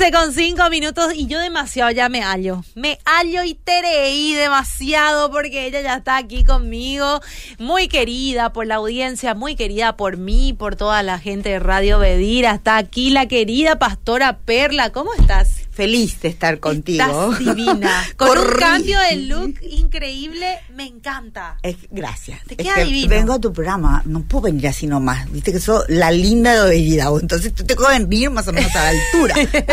15 con 5 minutos y yo demasiado ya me hallo. Me hallo y tereí demasiado porque ella ya está aquí conmigo. Muy querida por la audiencia, muy querida por mí, por toda la gente de Radio Bedira. Está aquí la querida pastora Perla. ¿Cómo estás? Feliz de estar contigo. Estás divina. Con un cambio de look increíble, me encanta. Es, gracias. Te queda divino. Vengo a tu programa, no puedo venir así nomás. Viste que soy la linda de Obeida, entonces tú te puedes venir más o menos a la altura.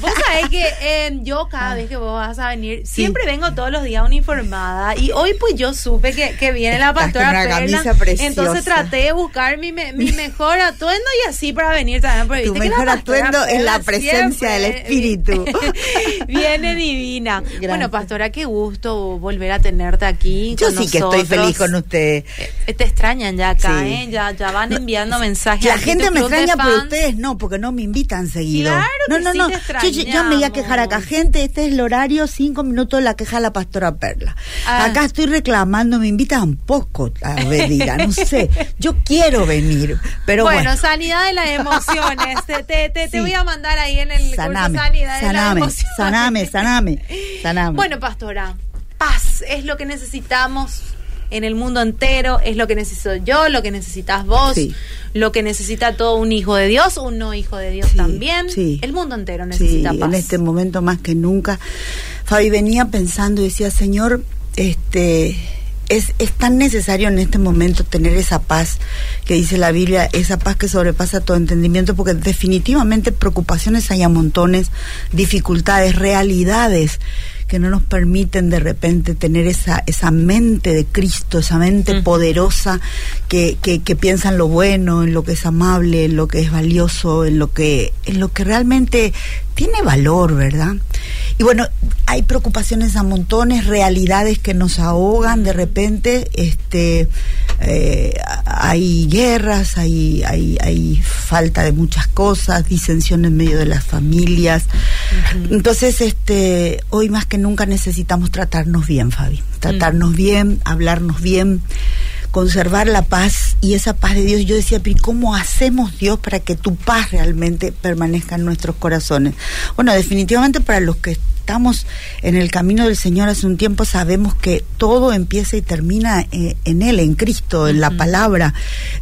vos sabés que eh, yo cada vez que vos vas a venir, siempre vengo todos los días uniformada. Y hoy pues yo supe que, que viene la pastora Perla. Entonces traté de buscar mi, mi mejor atuendo y así para venir también. tu mejor atuendo es la presencia del espíritu. Viene divina. Bueno, pastora, qué gusto volver a tenerte aquí. Yo sí que estoy feliz con usted. Eh, te extrañan ya acá, ¿eh? Ya, ya van enviando mensajes. La gente me extraña, pero ustedes no, porque no me invitan seguido. Claro no, no, no. yo, me voy a quejar acá. Gente, este es el horario, cinco minutos de la queja de la pastora Perla. Ah. Acá estoy reclamando, me invitan poco a venir, no sé. Yo quiero venir, pero bueno. Bueno, sanidad de las emociones. te, te, te, voy a mandar ahí en el saname, saname, saname, saname, Bueno, pastora, paz es lo que necesitamos en el mundo entero, es lo que necesito yo, lo que necesitas vos, lo que necesita todo un hijo de Dios, un no hijo de Dios también. El mundo entero necesita paz. En este momento más que nunca. Fabi venía pensando y decía, Señor, este es, es, tan necesario en este momento tener esa paz que dice la Biblia, esa paz que sobrepasa todo entendimiento, porque definitivamente preocupaciones hay a montones, dificultades, realidades que no nos permiten de repente tener esa, esa mente de Cristo, esa mente poderosa que, que, que, piensa en lo bueno, en lo que es amable, en lo que es valioso, en lo que, en lo que realmente tiene valor, ¿verdad? Y bueno, hay preocupaciones a montones, realidades que nos ahogan de repente, este, eh, hay guerras, hay, hay, hay falta de muchas cosas, disensión en medio de las familias. Entonces, este, hoy más que nunca necesitamos tratarnos bien, Fabi. Tratarnos bien, hablarnos bien, conservar la paz y esa paz de Dios. Yo decía, pero ¿cómo hacemos Dios para que tu paz realmente permanezca en nuestros corazones? Bueno, definitivamente para los que estamos en el camino del Señor hace un tiempo, sabemos que todo empieza y termina eh, en Él, en Cristo, en la palabra,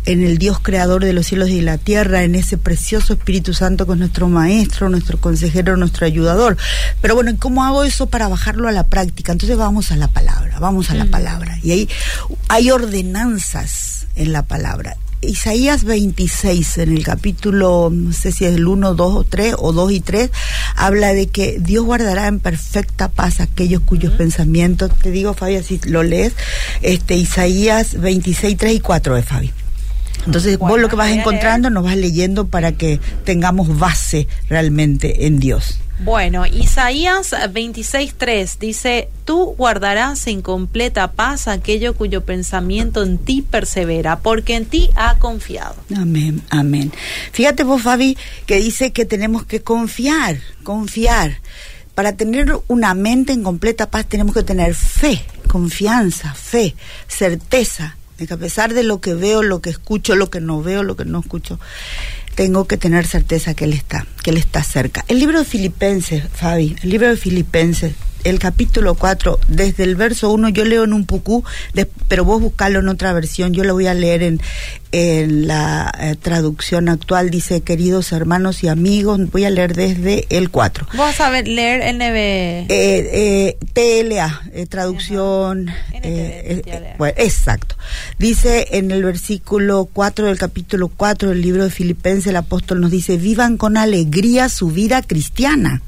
en el Dios creador de los cielos y la tierra, en ese precioso Espíritu Santo que es nuestro Maestro, nuestro consejero, nuestro ayudador. Pero bueno, ¿cómo hago eso para bajarlo a la práctica? Entonces vamos a la palabra, vamos a la palabra. Y ahí hay ordenanzas en la palabra. Isaías 26, en el capítulo, no sé si es el 1, 2 o 3, o 2 y 3, habla de que Dios guardará en perfecta paz aquellos cuyos pensamientos, te digo, Fabi, si lo lees, este Isaías 26, 3 y 4 de Fabi. Entonces vos lo que vas encontrando nos vas leyendo para que tengamos base realmente en Dios. Bueno, Isaías 26.3 dice, tú guardarás en completa paz aquello cuyo pensamiento en ti persevera, porque en ti ha confiado. Amén, amén. Fíjate vos, Fabi, que dice que tenemos que confiar, confiar. Para tener una mente en completa paz tenemos que tener fe, confianza, fe, certeza, de que a pesar de lo que veo, lo que escucho, lo que no veo, lo que no escucho, tengo que tener certeza que Él está, que Él está cerca. El libro de Filipenses, Fabi, el libro de Filipenses, el capítulo 4, desde el verso 1, yo leo en un pucú, pero vos buscalo en otra versión, yo lo voy a leer en, en la eh, traducción actual, dice, queridos hermanos y amigos, voy a leer desde el 4. Vos a ver, leer NB. Eh, eh, TLA, eh, traducción. bueno, exacto. Dice en el versículo 4 del capítulo 4 del libro de Filipenses, el apóstol nos dice, vivan con alegría su vida cristiana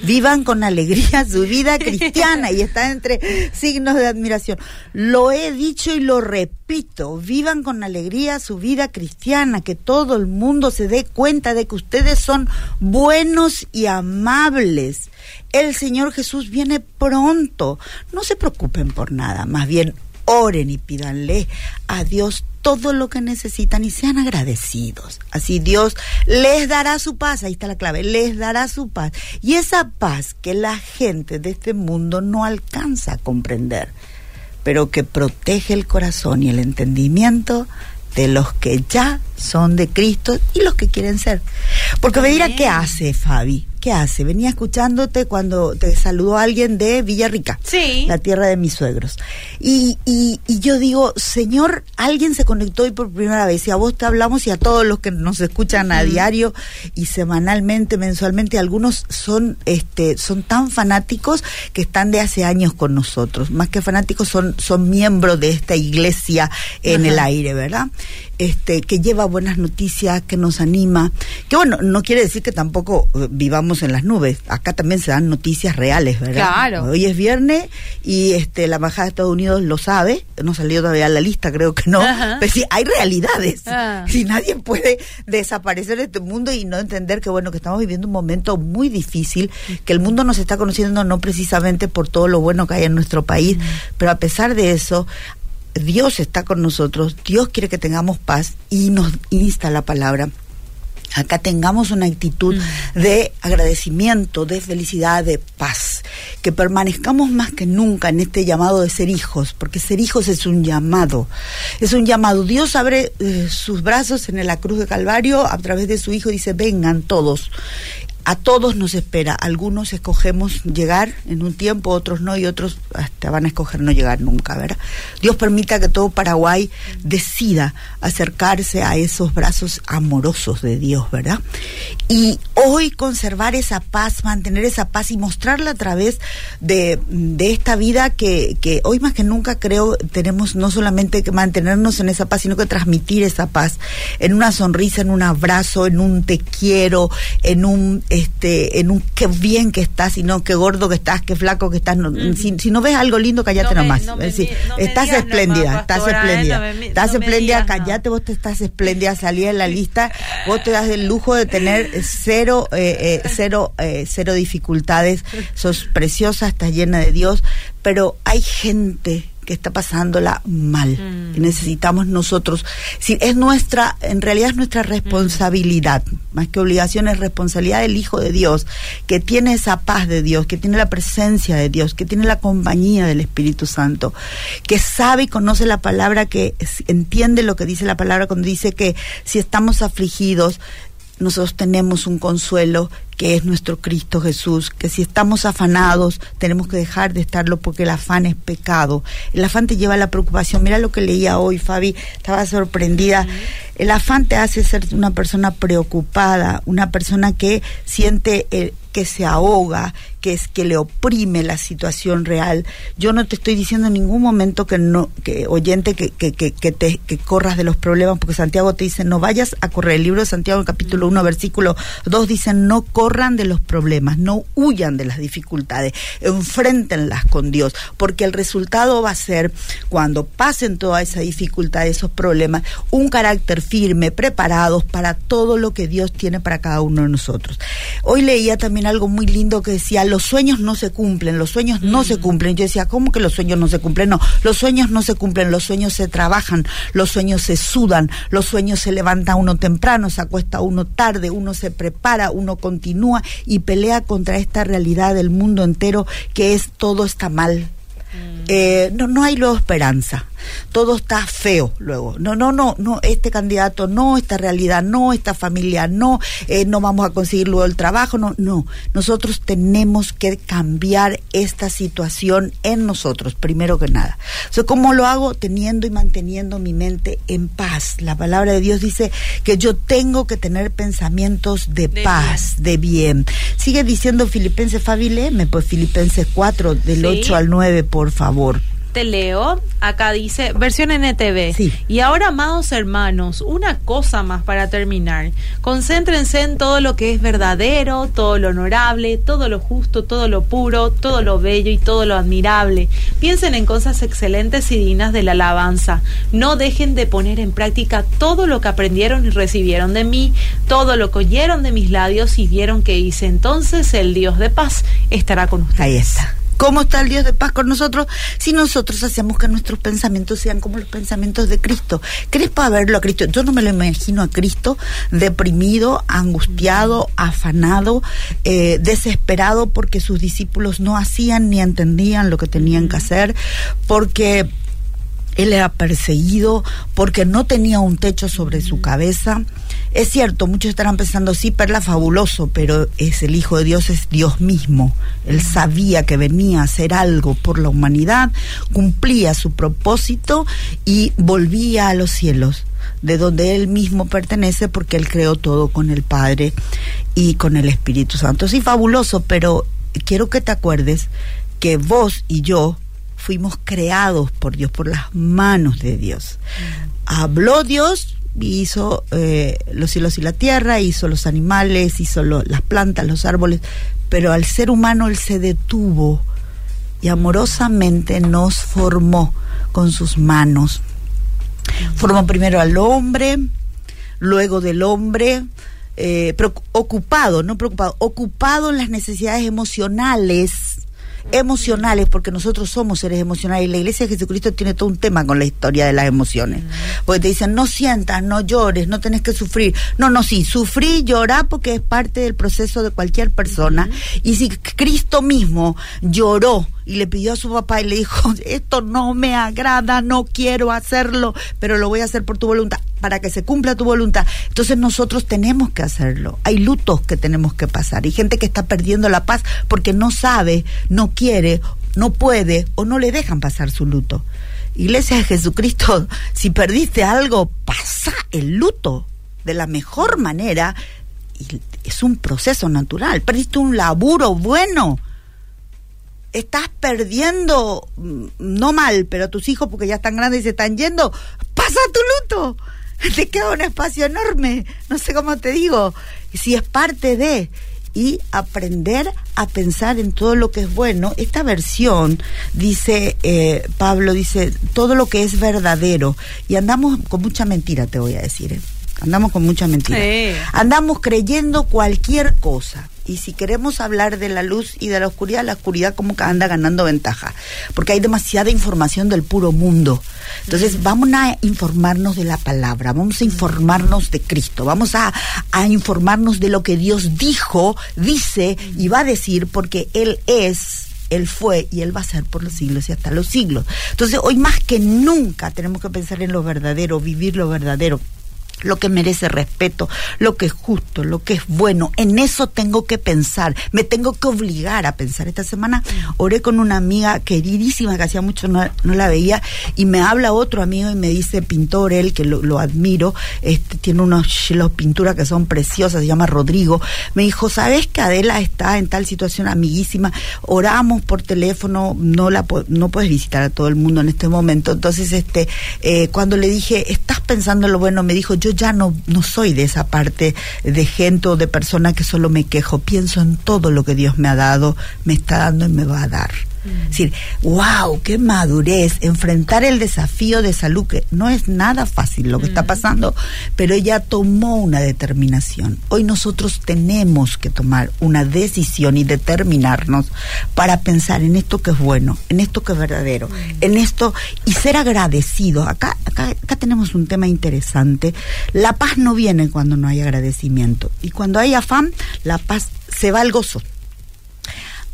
vivan con alegría su vida cristiana y está entre signos de admiración. Lo he dicho y lo repito, vivan con alegría su vida cristiana, que todo el mundo se dé cuenta de que ustedes son buenos y amables. El Señor Jesús viene pronto. No se preocupen por nada, más bien oren y pídanle a Dios todo lo que necesitan y sean agradecidos. Así Dios les dará su paz, ahí está la clave, les dará su paz. Y esa paz que la gente de este mundo no alcanza a comprender, pero que protege el corazón y el entendimiento, de los que ya son de Cristo y los que quieren ser. Porque me dirá, ¿qué hace Fabi? ¿Qué hace? Venía escuchándote cuando te saludó alguien de Villarrica, Sí. la tierra de mis suegros. Y, y, y yo digo, Señor, alguien se conectó hoy por primera vez y a vos te hablamos y a todos los que nos escuchan a diario y semanalmente, mensualmente, algunos son, este, son tan fanáticos que están de hace años con nosotros. Más que fanáticos, son, son miembros de esta iglesia en Ajá. el aire, ¿verdad? Este, que lleva buenas noticias, que nos anima. Que bueno, no quiere decir que tampoco eh, en las nubes. Acá también se dan noticias reales, ¿verdad? Claro. Hoy es viernes y este la embajada de Estados Unidos lo sabe. No salió todavía la lista, creo que no. Ajá. Pero sí, hay realidades. Ah. Y nadie puede desaparecer de este mundo y no entender que bueno, que estamos viviendo un momento muy difícil, que el mundo nos está conociendo no precisamente por todo lo bueno que hay en nuestro país, pero a pesar de eso, Dios está con nosotros, Dios quiere que tengamos paz y nos insta la palabra. Acá tengamos una actitud de agradecimiento, de felicidad, de paz. Que permanezcamos más que nunca en este llamado de ser hijos, porque ser hijos es un llamado. Es un llamado. Dios abre eh, sus brazos en la cruz de Calvario a través de su Hijo y dice, vengan todos. A todos nos espera. Algunos escogemos llegar en un tiempo, otros no, y otros hasta van a escoger no llegar nunca, ¿verdad? Dios permita que todo Paraguay decida acercarse a esos brazos amorosos de Dios, ¿verdad? Y hoy conservar esa paz, mantener esa paz y mostrarla a través de, de esta vida que, que hoy más que nunca creo tenemos no solamente que mantenernos en esa paz, sino que transmitir esa paz en una sonrisa, en un abrazo, en un te quiero, en un este, en un qué bien que estás, y no qué gordo que estás, qué flaco que estás. no, si, si no ves algo lindo, No me- nomás. no Es decir, me estás espléndida, nomás, estás pastora, espléndida. Estás espléndida, nada. callate, vos te estás espléndida, salí en la lista, vos te das el lujo de tener cero, eh, eh, cero, eh, cero dificultades, sos preciosa, estás llena de Dios, pero hay gente que está pasándola mal, Mm. que necesitamos nosotros. Si es nuestra, en realidad es nuestra responsabilidad, más que obligación, es responsabilidad del Hijo de Dios, que tiene esa paz de Dios, que tiene la presencia de Dios, que tiene la compañía del Espíritu Santo, que sabe y conoce la palabra, que entiende lo que dice la palabra cuando dice que si estamos afligidos, nosotros tenemos un consuelo que es nuestro Cristo Jesús, que si estamos afanados tenemos que dejar de estarlo porque el afán es pecado. El afán te lleva a la preocupación. Mira lo que leía hoy, Fabi, estaba sorprendida. El afán te hace ser una persona preocupada, una persona que siente eh, que se ahoga, que es que le oprime la situación real. Yo no te estoy diciendo en ningún momento que no, que oyente que, que, que, te corras de los problemas, porque Santiago te dice no vayas a correr. El libro de Santiago, capítulo 1, versículo 2, dice no corran de los problemas, no huyan de las dificultades, enfréntenlas con Dios, porque el resultado va a ser cuando pasen toda esa dificultad, esos problemas, un carácter firme, preparados para todo lo que Dios tiene para cada uno de nosotros. Hoy leía también algo muy lindo que decía, los sueños no se cumplen, los sueños no se cumplen. Yo decía, ¿cómo que los sueños no se cumplen? No, los sueños no se cumplen, los sueños se trabajan, los sueños se sudan, los sueños se levanta uno temprano, se acuesta uno tarde, uno se prepara, uno continúa y pelea contra esta realidad del mundo entero que es todo está mal. Eh, no, no hay luego esperanza. Todo está feo luego. No, no, no, no, este candidato, no, esta realidad, no, esta familia, no, eh, no vamos a conseguir luego el trabajo, no, no. Nosotros tenemos que cambiar esta situación en nosotros, primero que nada. O sea, ¿Cómo lo hago? Teniendo y manteniendo mi mente en paz. La palabra de Dios dice que yo tengo que tener pensamientos de, De paz, de bien. Sigue diciendo Filipenses, Fabi, léeme, pues Filipenses 4, del Sí. 8 al 9, por favor. Te leo, acá dice, versión NTV. Sí. Y ahora, amados hermanos, una cosa más para terminar. Concéntrense en todo lo que es verdadero, todo lo honorable, todo lo justo, todo lo puro, todo lo bello y todo lo admirable. Piensen en cosas excelentes y dignas de la alabanza. No dejen de poner en práctica todo lo que aprendieron y recibieron de mí, todo lo que oyeron de mis labios y vieron que hice. Entonces el Dios de paz estará con ustedes. Ahí está. ¿Cómo está el Dios de paz con nosotros? Si nosotros hacemos que nuestros pensamientos sean como los pensamientos de Cristo. ¿Crees para verlo a Cristo? Yo no me lo imagino a Cristo deprimido, angustiado, afanado, eh, desesperado porque sus discípulos no hacían ni entendían lo que tenían que hacer, porque él era perseguido porque no tenía un techo sobre su cabeza. Es cierto, muchos estarán pensando, sí, Perla fabuloso, pero es el Hijo de Dios, es Dios mismo. Él sabía que venía a hacer algo por la humanidad, cumplía su propósito y volvía a los cielos de donde él mismo pertenece porque él creó todo con el Padre y con el Espíritu Santo. Sí, fabuloso, pero quiero que te acuerdes que vos y yo fuimos creados por Dios, por las manos de Dios. Habló Dios, hizo eh, los cielos y la tierra, hizo los animales, hizo las plantas, los árboles, pero al ser humano Él se detuvo y amorosamente nos formó con sus manos. Formó primero al hombre, luego del hombre, eh, ocupado, no preocupado, ocupado en las necesidades emocionales emocionales, porque nosotros somos seres emocionales y la Iglesia de Jesucristo tiene todo un tema con la historia de las emociones. Porque te dicen, no sientas, no llores, no tenés que sufrir. No, no, sí, sufrir, llorar porque es parte del proceso de cualquier persona. Y si Cristo mismo lloró, y le pidió a su papá y le dijo, esto no me agrada, no quiero hacerlo, pero lo voy a hacer por tu voluntad, para que se cumpla tu voluntad. Entonces nosotros tenemos que hacerlo. Hay lutos que tenemos que pasar. Hay gente que está perdiendo la paz porque no sabe, no quiere, no puede o no le dejan pasar su luto. Iglesia de Jesucristo, si perdiste algo, pasa el luto de la mejor manera. Y es un proceso natural. Perdiste un laburo bueno estás perdiendo, mm, no mal, pero tus hijos, porque ya están grandes y se están yendo, pasa tu luto. Te queda un espacio enorme, no sé cómo te digo, si es parte de y aprender a pensar en todo lo que es bueno. Esta versión, dice eh, Pablo, dice todo lo que es verdadero. Y andamos con mucha mentira, te voy a decir. ¿eh? Andamos con mucha mentira. Andamos creyendo cualquier cosa y si queremos hablar de la luz y de la oscuridad, la oscuridad como que anda ganando ventaja, porque hay demasiada información del puro mundo. Entonces vamos a informarnos de la palabra, vamos a informarnos de Cristo, vamos a, a informarnos de lo que Dios dijo, dice y va a decir, porque Él es él fue y Él va a ser por los siglos y hasta los siglos. Entonces, hoy más que nunca tenemos que pensar en lo verdadero, vivir lo verdadero lo que merece respeto, lo que es justo, lo que es bueno. En eso tengo que pensar, me tengo que obligar a pensar. Esta semana oré con una amiga queridísima que hacía mucho no, la veía y me habla otro amigo y me dice, pintor, él que lo, admiro, este, tiene unos los pinturas que son preciosas, se llama Rodrigo. Me dijo, ¿sabes que Adela está en tal situación amiguísima? Oramos por teléfono, no la no puedes visitar a todo el mundo en este momento. Entonces, este, eh, cuando le dije, ¿estás pensando en lo bueno? Me dijo, yo yo ya no, no soy de esa parte de gente o de persona que solo me quejo, pienso en todo lo que Dios me ha dado, me está dando y me va a dar. Es decir, wow, qué madurez, enfrentar el desafío de salud, que no es nada fácil lo que está pasando, pero ella tomó una determinación. Hoy nosotros tenemos que tomar una decisión y determinarnos para pensar en esto que es bueno, en esto que es verdadero, en esto y ser agradecidos. Acá, acá, acá tenemos un tema interesante. La paz no viene cuando no hay agradecimiento y cuando hay afán, la paz se va al gozo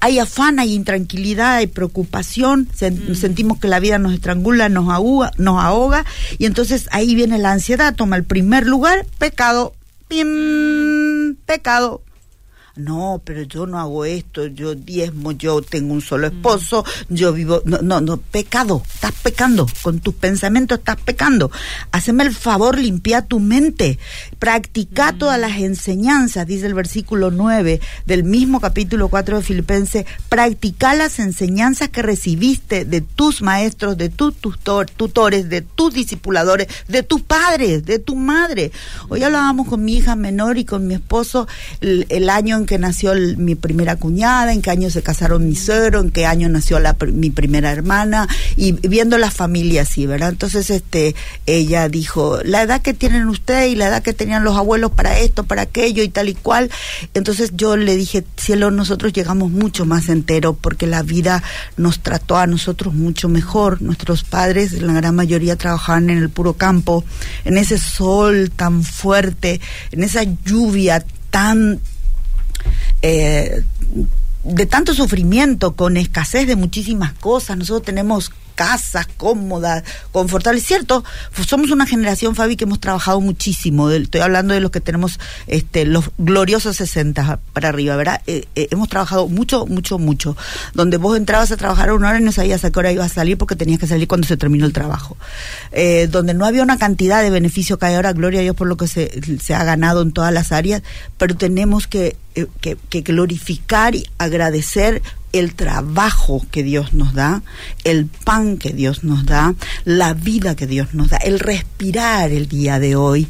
hay afán, hay intranquilidad, hay preocupación, mm. sentimos que la vida nos estrangula, nos ahoga, nos ahoga, y entonces ahí viene la ansiedad, toma el primer lugar, pecado, bien, pecado, no, pero yo no hago esto, yo diezmo, yo tengo un solo esposo, yo vivo, no, no, no, pecado, estás pecando, con tus pensamientos estás pecando. Haceme el favor, limpia tu mente, practica mm. todas las enseñanzas, dice el versículo 9 del mismo capítulo 4 de Filipenses, practica las enseñanzas que recibiste de tus maestros, de tus tutores, de tus discipuladores, de tus padres, de tu madre. Hoy hablábamos con mi hija menor y con mi esposo el, el año en que nació mi primera cuñada, en qué año se casaron mi suegro, en qué año nació la, mi primera hermana y viendo la familia así, ¿verdad? Entonces este ella dijo, la edad que tienen ustedes y la edad que tenían los abuelos para esto, para aquello y tal y cual. Entonces yo le dije, cielo, nosotros llegamos mucho más enteros porque la vida nos trató a nosotros mucho mejor. Nuestros padres, la gran mayoría, trabajaban en el puro campo, en ese sol tan fuerte, en esa lluvia tan eh, de tanto sufrimiento, con escasez de muchísimas cosas. Nosotros tenemos casas cómodas, confortables. Cierto, somos una generación, Fabi, que hemos trabajado muchísimo. Estoy hablando de los que tenemos este, los gloriosos 60 para arriba, ¿verdad? Eh, eh, hemos trabajado mucho, mucho, mucho. Donde vos entrabas a trabajar una hora y no sabías a qué hora ibas a salir porque tenías que salir cuando se terminó el trabajo. Eh, donde no había una cantidad de beneficio que hay ahora, gloria a Dios por lo que se, se ha ganado en todas las áreas, pero tenemos que, que, glorificar y agradecer el trabajo que Dios nos da, el pan que Dios nos da, la vida que Dios nos da, el respirar el día de hoy.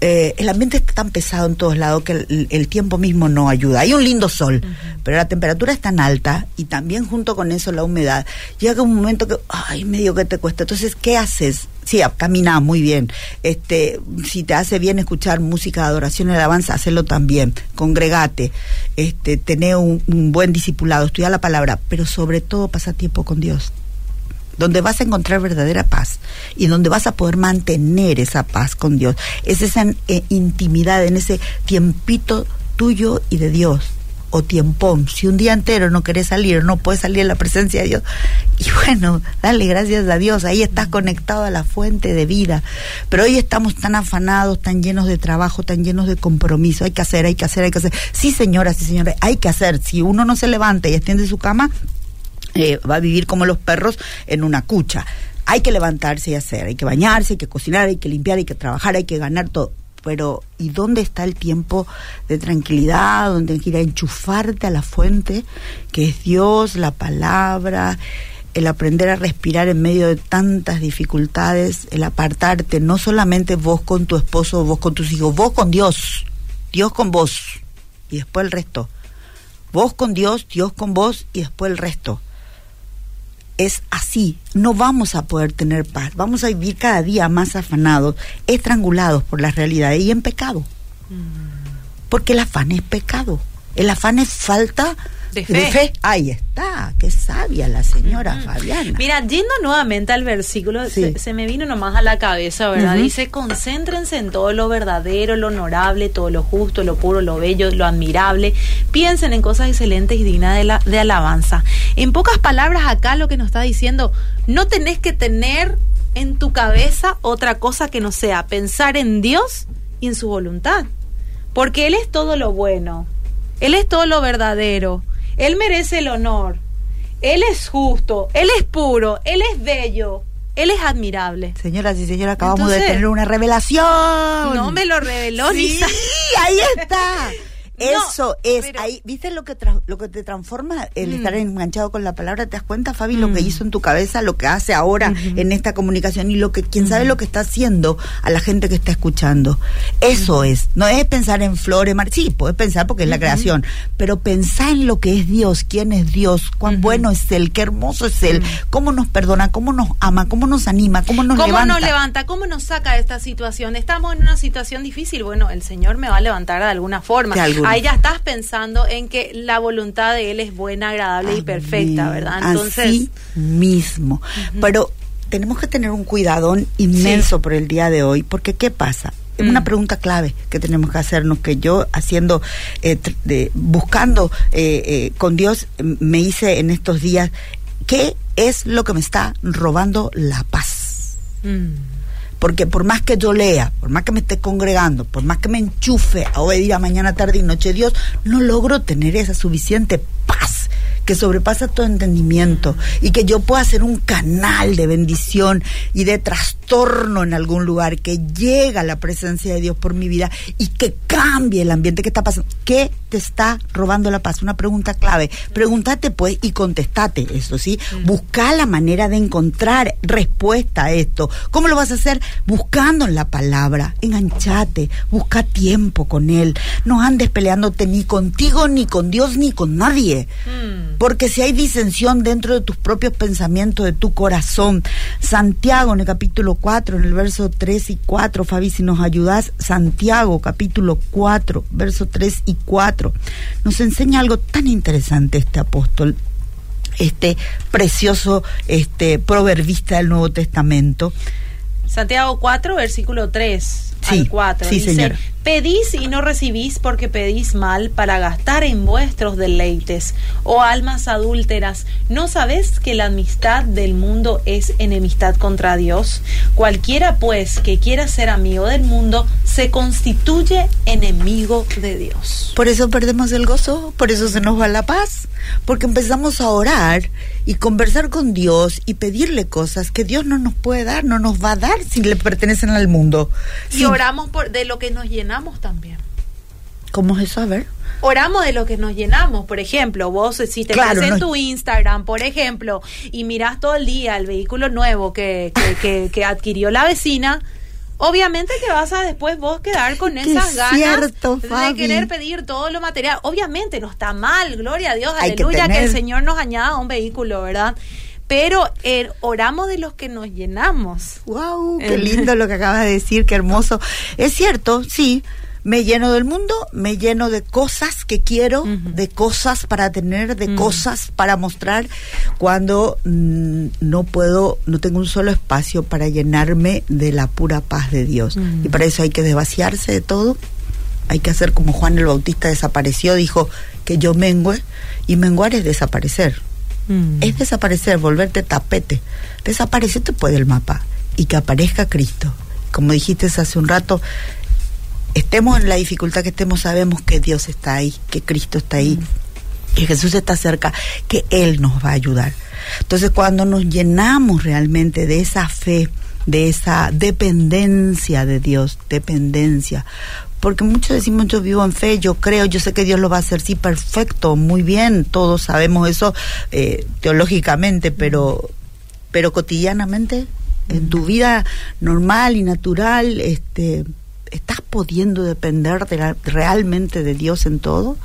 Eh, el ambiente está tan pesado en todos lados que el, tiempo mismo no ayuda. Hay un lindo sol, pero la temperatura es tan alta y también junto con eso la humedad. Llega un momento que, ay, medio que te cuesta. Entonces, ¿qué haces? sí, camina muy bien. Este, si te hace bien escuchar música de adoración y alabanza, hacelo también. Congregate, este, tener un, buen discipulado, estudia la palabra, pero sobre todo pasa tiempo con Dios donde vas a encontrar verdadera paz y donde vas a poder mantener esa paz con Dios. Es esa eh, intimidad, en ese tiempito tuyo y de Dios o tiempón. Si un día entero no querés salir o no puedes salir en la presencia de Dios, y bueno, dale gracias a Dios, ahí estás conectado a la fuente de vida. Pero hoy estamos tan afanados, tan llenos de trabajo, tan llenos de compromiso, hay que hacer, hay que hacer, hay que hacer. Sí, señoras y señores, hay que hacer. Si uno no se levanta y extiende su cama, eh, va a vivir como los perros en una cucha. Hay que levantarse y hacer, hay que bañarse, hay que cocinar, hay que limpiar, hay que trabajar, hay que ganar todo pero ¿y dónde está el tiempo de tranquilidad, donde que ir a enchufarte a la fuente, que es Dios, la palabra, el aprender a respirar en medio de tantas dificultades, el apartarte, no solamente vos con tu esposo, vos con tus hijos, vos con Dios, Dios con vos, y después el resto. Vos con Dios, Dios con vos, y después el resto es así. No vamos a poder tener paz. Vamos a vivir cada día más afanados, estrangulados por la realidad y en pecado. Mm. Porque el afán es pecado. El afán es falta de fe. Ahí está, qué sabia la señora Fabiana. Mira, yendo nuevamente al versículo, se, me vino nomás a la cabeza, ¿verdad? Dice, concéntrense en todo lo verdadero, lo honorable, todo lo justo, lo puro, lo bello, lo admirable. Piensen en cosas excelentes y dignas de, la, de alabanza. En pocas palabras, acá lo que nos está diciendo, no tenés que tener en tu cabeza otra cosa que no sea pensar en Dios y en su voluntad. Porque Él es todo lo bueno, Él es todo lo verdadero, él merece el honor. Él es justo, Él es puro, Él es bello, Él es admirable. Señoras y señores, acabamos de tener una revelación. No me lo reveló sí, ahí está. Eso es, ahí, ¿viste lo que lo que te transforma el estar mm. enganchado con la palabra? ¿Te das cuenta, Fabi, lo que mm. hizo en tu cabeza, lo que hace ahora en esta comunicación y lo que, quién sabe lo que está haciendo a la gente que está escuchando? Eso es, no es pensar en flores, mar sí, puedes pensar porque es la creación, pero pensar en lo que es Dios, quién es Dios, cuán bueno es Él, qué hermoso es Él, cómo nos perdona, cómo nos ama, cómo nos anima, cómo nos levanta. ¿Cómo nos levanta? ¿Cómo nos saca de esta situación? Estamos en una situación difícil, bueno, el Señor me va a levantar de alguna forma. Ahí ya estás pensando en que la voluntad de Él es buena, agradable y perfecta, ¿verdad? Entonces, Así mismo. Pero tenemos que tener un cuidadón inmenso por el día de hoy, porque ¿qué pasa? Es una mm. pregunta clave que tenemos que hacernos, que yo haciendo, eh, buscando eh, eh, con Dios, me hice en estos días, ¿qué es lo que me está robando la paz? Mm. Porque por más que yo lea, por más que me esté congregando, por más que me enchufe a obedir a mañana, tarde y noche Dios, no logro tener esa suficiente paz que sobrepasa todo entendimiento y que yo pueda ser un canal de bendición y de trastorno en algún lugar, que llega la presencia de Dios por mi vida y que cambie el ambiente que está pasando. ¿Qué te está robando la paz? Una pregunta clave. Pregúntate pues y contestate eso, ¿sí? Busca la manera de encontrar respuesta a esto. ¿Cómo lo vas a hacer? Buscando en la palabra. Enganchate, busca tiempo con Él. No andes peleándote ni contigo, ni con Dios, ni con nadie. Mm. Porque si hay disensión dentro de tus propios pensamientos, de tu corazón, Santiago en el capítulo 4, en el verso 3 y 4, Fabi, si nos ayudas, Santiago capítulo 4, verso 3 y 4, nos enseña algo tan interesante este apóstol este precioso este proverbista del Nuevo Testamento Santiago 4, versículo 3 Sí, al 4. sí, Dice, señora. Pedís y no recibís porque pedís mal para gastar en vuestros deleites. Oh almas adúlteras, ¿no sabés que la amistad del mundo es enemistad contra Dios? Cualquiera pues que quiera ser amigo del mundo se constituye enemigo de Dios. Por eso perdemos el gozo, por eso se nos va la paz, porque empezamos a orar y conversar con Dios y pedirle cosas que Dios no nos puede dar, no nos va a dar si le pertenecen al mundo. Y Sí. oramos por, de lo que nos llenamos también. ¿Cómo es eso? A ver. Oramos de lo que nos llenamos, por ejemplo, vos eh, si te Claro, en tu Instagram, por ejemplo, y mirás todo el día el vehículo nuevo que, que, que- que adquirió la vecina, obviamente que vas a después vos quedar con esas es ganas de Fabi. querer pedir todo lo material. Obviamente no está mal, gloria a Dios, Hay aleluya, que, el Señor nos añada un vehículo, ¿verdad? Pero eh, oramos de los que nos llenamos. Wow, qué lindo lo que acabas de decir, qué hermoso. Es cierto, sí. Me lleno del mundo, me lleno de cosas que quiero, de cosas para tener, de cosas para mostrar, cuando mm, no puedo, no tengo un solo espacio para llenarme de la pura paz de Dios. Y para eso hay que desvaciarse de todo, hay que hacer como Juan el Bautista desapareció, dijo que yo mengue, y menguar es desaparecer es desaparecer, volverte tapete. Desaparecerte puede el mapa y que aparezca Cristo. Como dijiste hace un rato, estemos en la dificultad que estemos, sabemos que Dios está ahí, que Cristo está ahí, que Jesús está cerca, que Él nos va a ayudar. Entonces, cuando nos llenamos realmente de esa fe, de esa dependencia de Dios, dependencia, porque muchos decimos yo vivo en fe, yo creo, yo sé que Dios lo va a hacer, sí, perfecto, muy bien, todos sabemos eso eh, teológicamente, pero, pero cotidianamente, en tu vida normal y natural, este, ¿estás pudiendo depender de la- realmente de Dios en todo?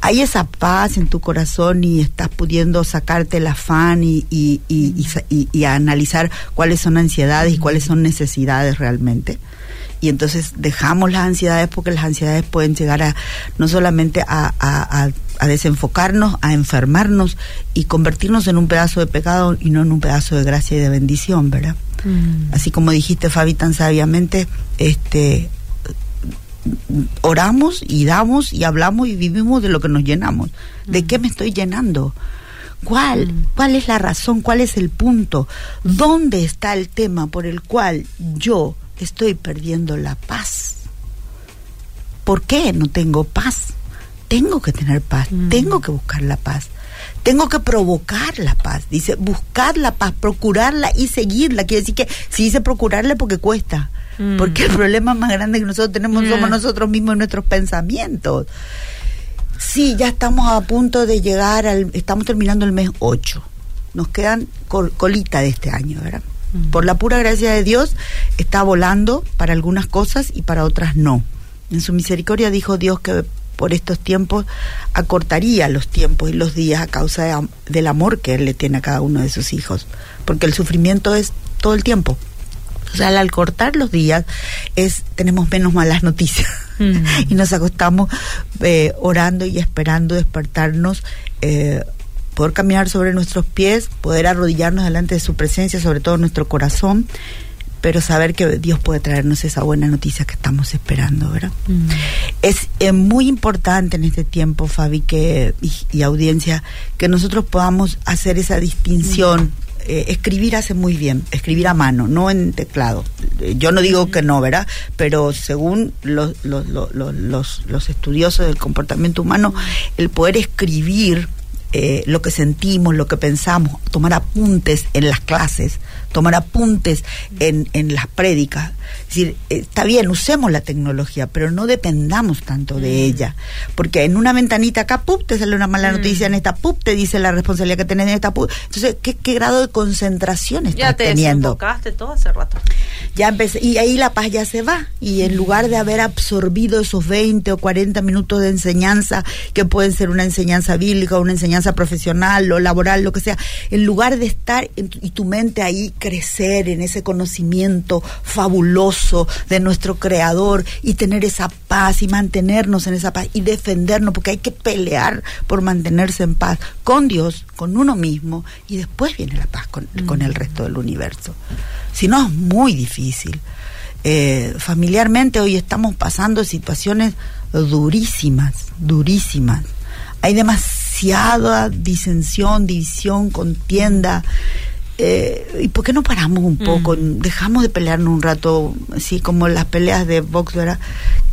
¿Hay esa paz en tu corazón y estás pudiendo sacarte el afán y, y, y- y sa- y- y analizar cuáles son ansiedades y cuáles son necesidades realmente? Y entonces dejamos las ansiedades porque las ansiedades pueden llegar a no solamente a, a- a- a desenfocarnos, a enfermarnos y convertirnos en un pedazo de pecado y no en un pedazo de gracia y de bendición, ¿verdad? Así como dijiste Fabi tan sabiamente, este oramos y damos y hablamos y vivimos de lo que nos llenamos. ¿De qué me estoy llenando? ¿Cuál? ¿Cuál es la razón? ¿Cuál es el punto? ¿Dónde está el tema por el cual yo estoy perdiendo la paz? ¿Por qué no tengo paz? Tengo que tener paz, Mm. tengo que buscar la paz. Tengo que provocar la paz. Dice, buscar la paz, procurarla y seguirla. Quiere decir que si dice procurarla porque cuesta. Mm. Porque el problema más grande que nosotros tenemos Yeah. somos nosotros mismos y nuestros pensamientos. Sí, ya estamos a punto de llegar al... Estamos terminando el mes 8. Nos quedan col- colita de este año, ¿verdad? Por la pura gracia de Dios está volando para algunas cosas y para otras no. En su misericordia dijo Dios que por estos tiempos acortaría los tiempos y los días a causa de del amor que Él le tiene a cada uno de sus hijos. Porque el sufrimiento es todo el tiempo. O sea, al cortar los días es tenemos menos malas noticias Mm. y nos acostamos eh, orando y esperando despertarnos, eh, poder caminar sobre nuestros pies, poder arrodillarnos delante de su presencia, sobre todo nuestro corazón, pero saber que Dios puede traernos esa buena noticia que estamos esperando, ¿verdad? Es eh, muy importante en este tiempo, Fabi, que, y, y audiencia, que nosotros podamos hacer esa distinción. Eh, escribir hace muy bien, escribir a mano, no en teclado. Eh, yo no digo que no, ¿verdad? Pero según los, los, los- los estudiosos del comportamiento humano, el poder escribir eh, lo que sentimos, lo que pensamos, tomar apuntes en las clases, tomar apuntes en, en las prédicas. Es decir, eh, está bien, usemos la tecnología, pero no dependamos tanto de ella. Porque en una ventanita acá, ¡pup! te sale una mala noticia, en esta, ¡pup! te dice la responsabilidad que tenés en esta, ¡pup! Entonces, ¿qué, qué grado de concentración estás Ya te teniendo? todo hace rato. ya empecé, y ahí la paz ya se va. Y en lugar de haber absorbido esos 20 o 40 minutos de enseñanza, que pueden ser una enseñanza bíblica, una enseñanza profesional o laboral, lo que sea, en lugar de estar en tu- y tu mente ahí crecer en ese conocimiento fabuloso de nuestro creador y tener esa paz y mantenernos en esa paz y defendernos, porque hay que pelear por mantenerse en paz con Dios, con uno mismo, y después viene la paz con, con el resto del universo. Si no, es muy difícil. difícil. Eh, familiarmente hoy estamos pasando situaciones durísimas, durísimas. Hay demasiada disensión, división, contienda. Eh, ¿Y por qué no paramos un poco? Mm. Dejamos de pelearnos un rato, así como las peleas de box, ¿verdad?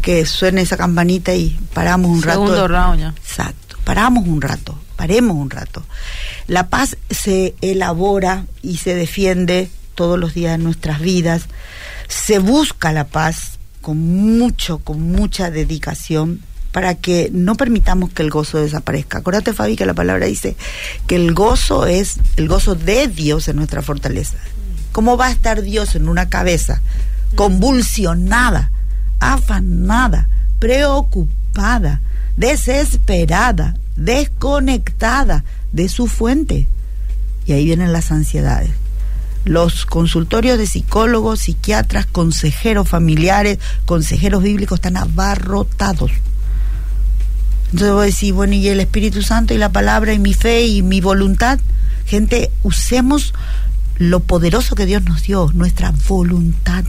Que suene esa campanita y paramos un Segundo rato. round ya. Exacto, paramos un rato, paremos un rato. La paz se elabora y se defiende todos los días de nuestras vidas. Se busca la paz con mucho, con mucha dedicación para que no permitamos que el gozo desaparezca. Acuérdate, Fabi, que la palabra dice que el gozo es el gozo de Dios en nuestra fortaleza. ¿Cómo va a estar Dios en una cabeza convulsionada, afanada, preocupada, desesperada, desconectada de su fuente? Y ahí vienen las ansiedades. Los consultorios de psicólogos, psiquiatras, consejeros familiares, consejeros bíblicos están abarrotados. Entonces vos decís, bueno, y el Espíritu Santo y la palabra y mi fe y mi voluntad. Gente, usemos lo poderoso que Dios nos dio, nuestra voluntad.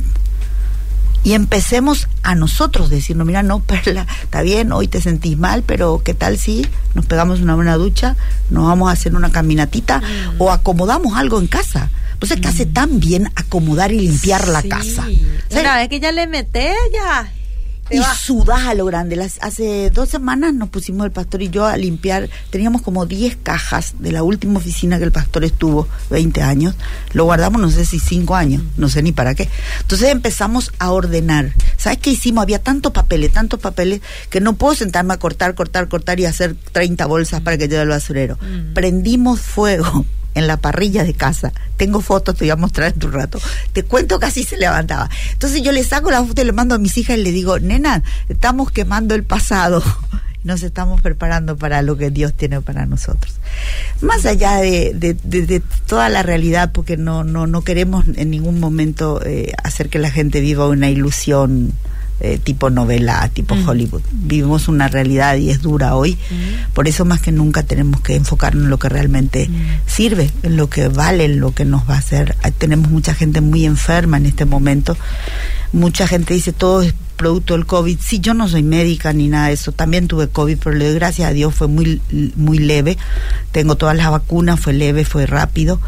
Y empecemos a nosotros decirnos, mira, no, Perla, está bien, hoy te sentís mal, pero ¿qué tal si nos pegamos una buena ducha, nos vamos a hacer una caminatita o acomodamos algo en casa? Pues es que hace tan bien acomodar y limpiar la casa. Una vez que ya le metes, ya. Y va. sudás a lo grande. Las- hace dos semanas nos pusimos el pastor y yo a limpiar. Teníamos como 10 cajas de la última oficina que el pastor estuvo, 20 años. Lo guardamos, no sé si 5 años, no sé ni para qué. Entonces empezamos a ordenar. ¿Sabes qué hicimos? Había tantos papeles, tantos papeles, que no puedo sentarme a cortar, cortar, cortar y hacer 30 bolsas para que lleve al basurero. Mm. Prendimos fuego en la parrilla de casa. Tengo fotos, te voy a mostrar en tu rato. Te cuento que así se levantaba. Entonces yo le saco la foto y le mando a mis hijas y le digo, nena, estamos quemando el pasado. Nos estamos preparando para lo que Dios tiene para nosotros. Más allá de, de- de- de toda la realidad, porque no, no, no queremos en ningún momento eh, hacer que la gente viva una ilusión eh, tipo novela, tipo Mm. Hollywood. Vivimos una realidad y es dura hoy. Mm. Por eso más que nunca tenemos que enfocarnos en lo que realmente Mm. sirve, en lo que vale, en lo que nos va a hacer. Ah, Tenemos mucha gente muy enferma en este momento. Mucha gente dice todo es producto del COVID. Sí, yo no soy médica ni nada de eso. También tuve COVID, pero le doy gracias a Dios fue muy, muy leve. Tengo todas las vacunas, fue leve, fue rápido.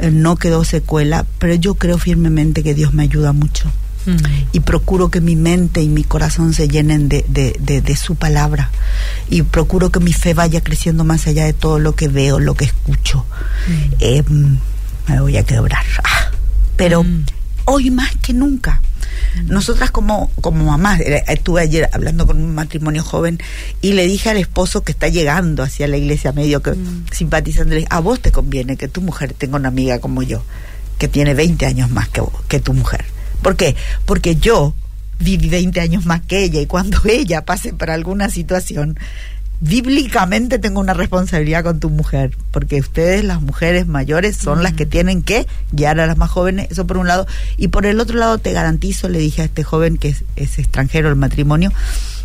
Eh, No quedó secuela, pero yo creo firmemente que Dios me ayuda mucho Mm. y procuro que mi mente y mi corazón se llenen de, de, de- de su palabra y procuro que mi fe vaya creciendo más allá de todo lo que veo, lo que escucho. Eh, mm, me voy a quebrar. Ah, pero Mm. hoy más que nunca. Nosotras como, como mamás, estuve ayer hablando con un matrimonio joven y le dije al esposo que está llegando hacia la iglesia medio que Mm. simpatizando, le dije, a vos te conviene que tu mujer tenga una amiga como yo, que tiene 20 años más que, vos- que tu mujer. ¿Por qué? Porque yo viví 20 años más que ella y cuando ella pase por alguna situación, bíblicamente tengo una responsabilidad con tu mujer, porque ustedes, las mujeres mayores, son las que tienen que guiar a las más jóvenes, eso por un lado. Y por el otro lado, te garantizo, le dije a este joven que es, es extranjero el matrimonio,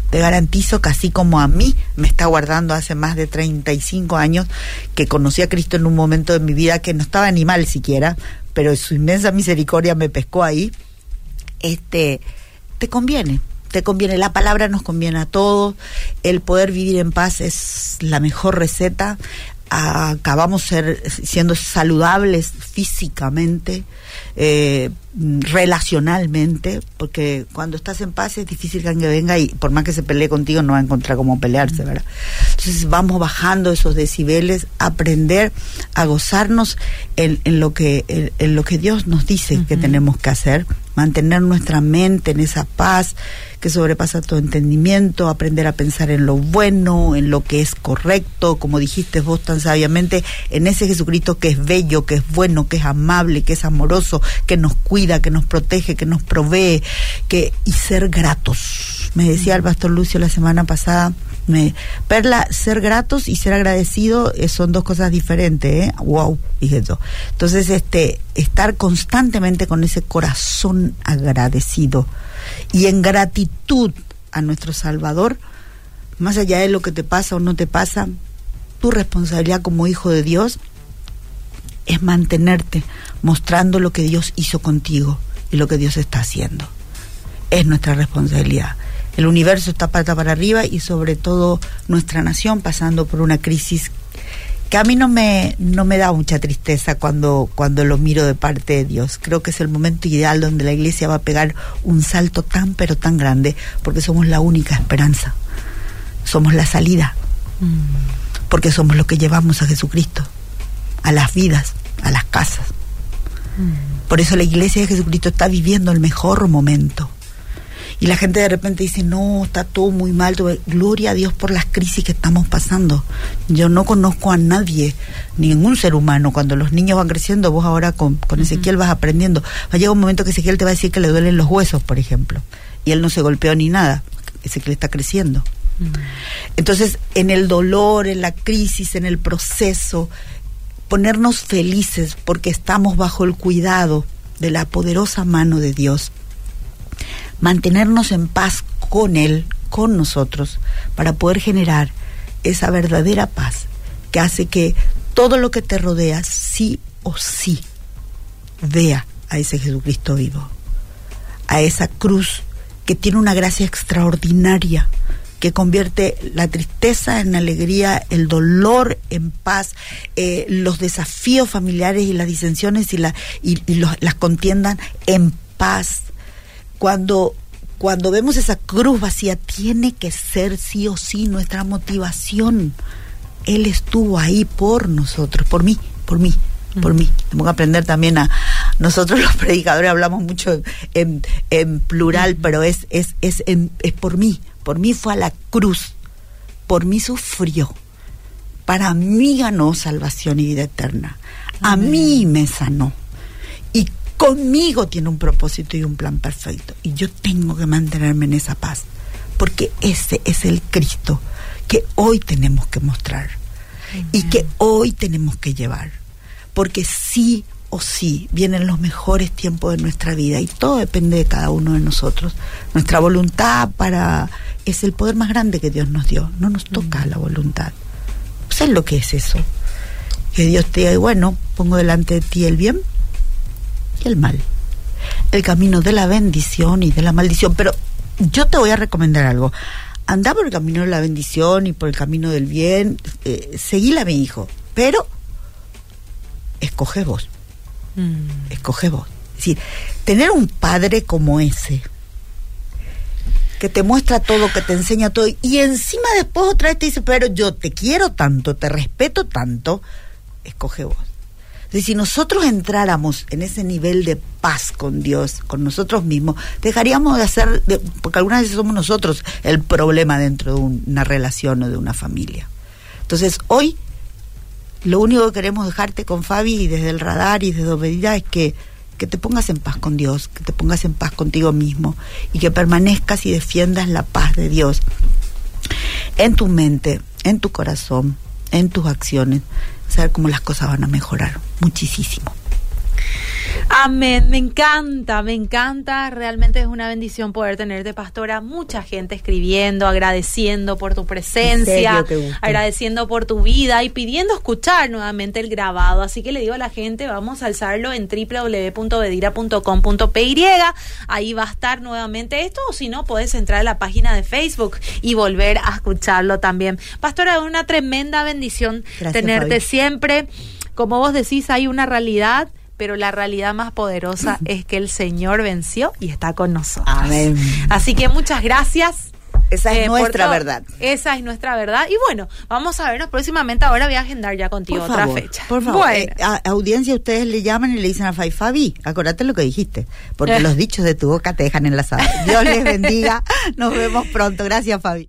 te garantizo que así como a mí me está guardando hace más de 35 años, que conocí a Cristo en un momento de mi vida que no estaba ni mal siquiera, pero su inmensa misericordia me pescó ahí, este, te conviene, te conviene, la palabra nos conviene a todos, el poder vivir en paz es la mejor receta, acabamos ser, siendo saludables físicamente, eh, relacionalmente, porque cuando estás en paz es difícil que alguien venga y por más que se pelee contigo no va a encontrar cómo pelearse, ¿verdad? Entonces vamos bajando esos decibeles, aprender a gozarnos en, en lo que en, en lo que Dios nos dice que tenemos que hacer, mantener nuestra mente en esa paz que sobrepasa todo entendimiento, aprender a pensar en lo bueno, en lo que es correcto, como dijiste vos tan sabiamente, en ese Jesucristo que es bello, que es bueno, que es amable, que es amoroso, que nos cuida, que nos protege, que nos provee, que y ser gratos. Me decía el pastor Lucio la semana pasada, me, Perla, ser gratos y ser agradecido eh, son dos cosas diferentes, ¿eh? Wow, dije yo. Entonces, este, estar constantemente con ese corazón agradecido y en gratitud a nuestro Salvador, más allá de lo que te pasa o no te pasa, tu responsabilidad como hijo de Dios es mantenerte mostrando lo que Dios hizo contigo y lo que Dios está haciendo. Es nuestra responsabilidad. El universo está pata para arriba y sobre todo nuestra nación pasando por una crisis que a mí no me, no me da mucha tristeza cuando, cuando lo miro de parte de Dios. Creo que es el momento ideal donde la iglesia va a pegar un salto tan pero tan grande, porque somos la única esperanza, somos la salida, mm. porque somos lo que llevamos a Jesucristo, a las vidas, a las casas. Mm. Por eso la iglesia de Jesucristo está viviendo el mejor momento y la gente de repente dice, no, está todo muy mal. Gloria a Dios por las crisis que estamos pasando. Yo no conozco a nadie, ningún ser humano. Cuando los niños van creciendo, vos ahora con, con Ezequiel vas aprendiendo. Va a llegar un momento que Ezequiel te va a decir que le duelen los huesos, por ejemplo. Y él no se golpeó ni nada. Ezequiel está creciendo. Entonces, en el dolor, en la crisis, en el proceso, ponernos felices porque estamos bajo el cuidado de la poderosa mano de Dios. Mantenernos en paz con Él, con nosotros, para poder generar esa verdadera paz que hace que todo lo que te rodea, sí o sí, vea a ese Jesucristo vivo, a esa cruz que tiene una gracia extraordinaria, que convierte la tristeza en alegría, el dolor en paz, eh, los desafíos familiares y las disensiones y, la, y, las contiendas en paz cuando cuando vemos esa cruz vacía, tiene que ser sí o sí nuestra motivación. Él estuvo ahí por nosotros, por mí, por mí, por mí. Tengo que aprender también a... Nosotros los predicadores hablamos mucho en, plural, pero es, es, es, es por mí. Por mí fue a la cruz. Por mí sufrió. Para mí ganó salvación y vida eterna. A mí me sanó. Y conmigo tiene un propósito y un plan perfecto. Y yo tengo que mantenerme en esa paz, porque ese es el Cristo que hoy tenemos que mostrar y que hoy tenemos que llevar. Porque sí o sí vienen los mejores tiempos de nuestra vida y todo depende de cada uno de nosotros. Nuestra voluntad para es el poder más grande que Dios nos dio. No nos toca la voluntad. ¿Sabes lo que es eso? Que Dios te diga, bueno, pongo delante de ti el bien y el mal. El camino de la bendición y de la maldición. Pero yo te voy a recomendar algo. Anda por el camino de la bendición y por el camino del bien. Eh, seguíla a mi hijo. Pero escoge vos. Mm. Escoge vos. Es decir, tener un padre como ese, que te muestra todo, que te enseña todo, y encima después otra vez te dice, pero yo te quiero tanto, te respeto tanto, escoge vos si nosotros entráramos en ese nivel de paz con Dios, con nosotros mismos, dejaríamos de hacer, porque algunas veces somos nosotros el problema dentro de una relación o de una familia. Entonces, hoy, lo único que queremos dejarte con Fabi y desde el radar y desde Obedida es que, que te pongas en paz con Dios, que te pongas en paz contigo mismo y que permanezcas y defiendas la paz de Dios en tu mente, en tu corazón, en tus acciones, saber cómo las cosas van a mejorar muchísimo. Amén, me encanta, me encanta, realmente es una bendición poder tenerte, pastora, mucha gente escribiendo, agradeciendo por tu presencia, agradeciendo por tu vida y pidiendo escuchar nuevamente el grabado, así que le digo a la gente, vamos a alzarlo en www.bedira.com.py, ahí va a estar nuevamente esto, o si no, puedes entrar a la página de Facebook y volver a escucharlo también. Pastora, es una tremenda bendición tenerte siempre. Como vos decís, hay una realidad pero la realidad más poderosa es que el Señor venció y está con nosotros. Amén. Así que muchas gracias. Esa es eh, nuestra verdad. Esa es nuestra verdad. Y bueno, vamos a vernos próximamente. Ahora voy a agendar ya contigo otra fecha. Por favor. Eh, a, audiencia, ustedes le llaman y le dicen a Fai Fabi, acordate lo que dijiste, porque los dichos de tu boca te dejan enlazado. Dios les bendiga. Nos vemos pronto. Gracias, Fabi.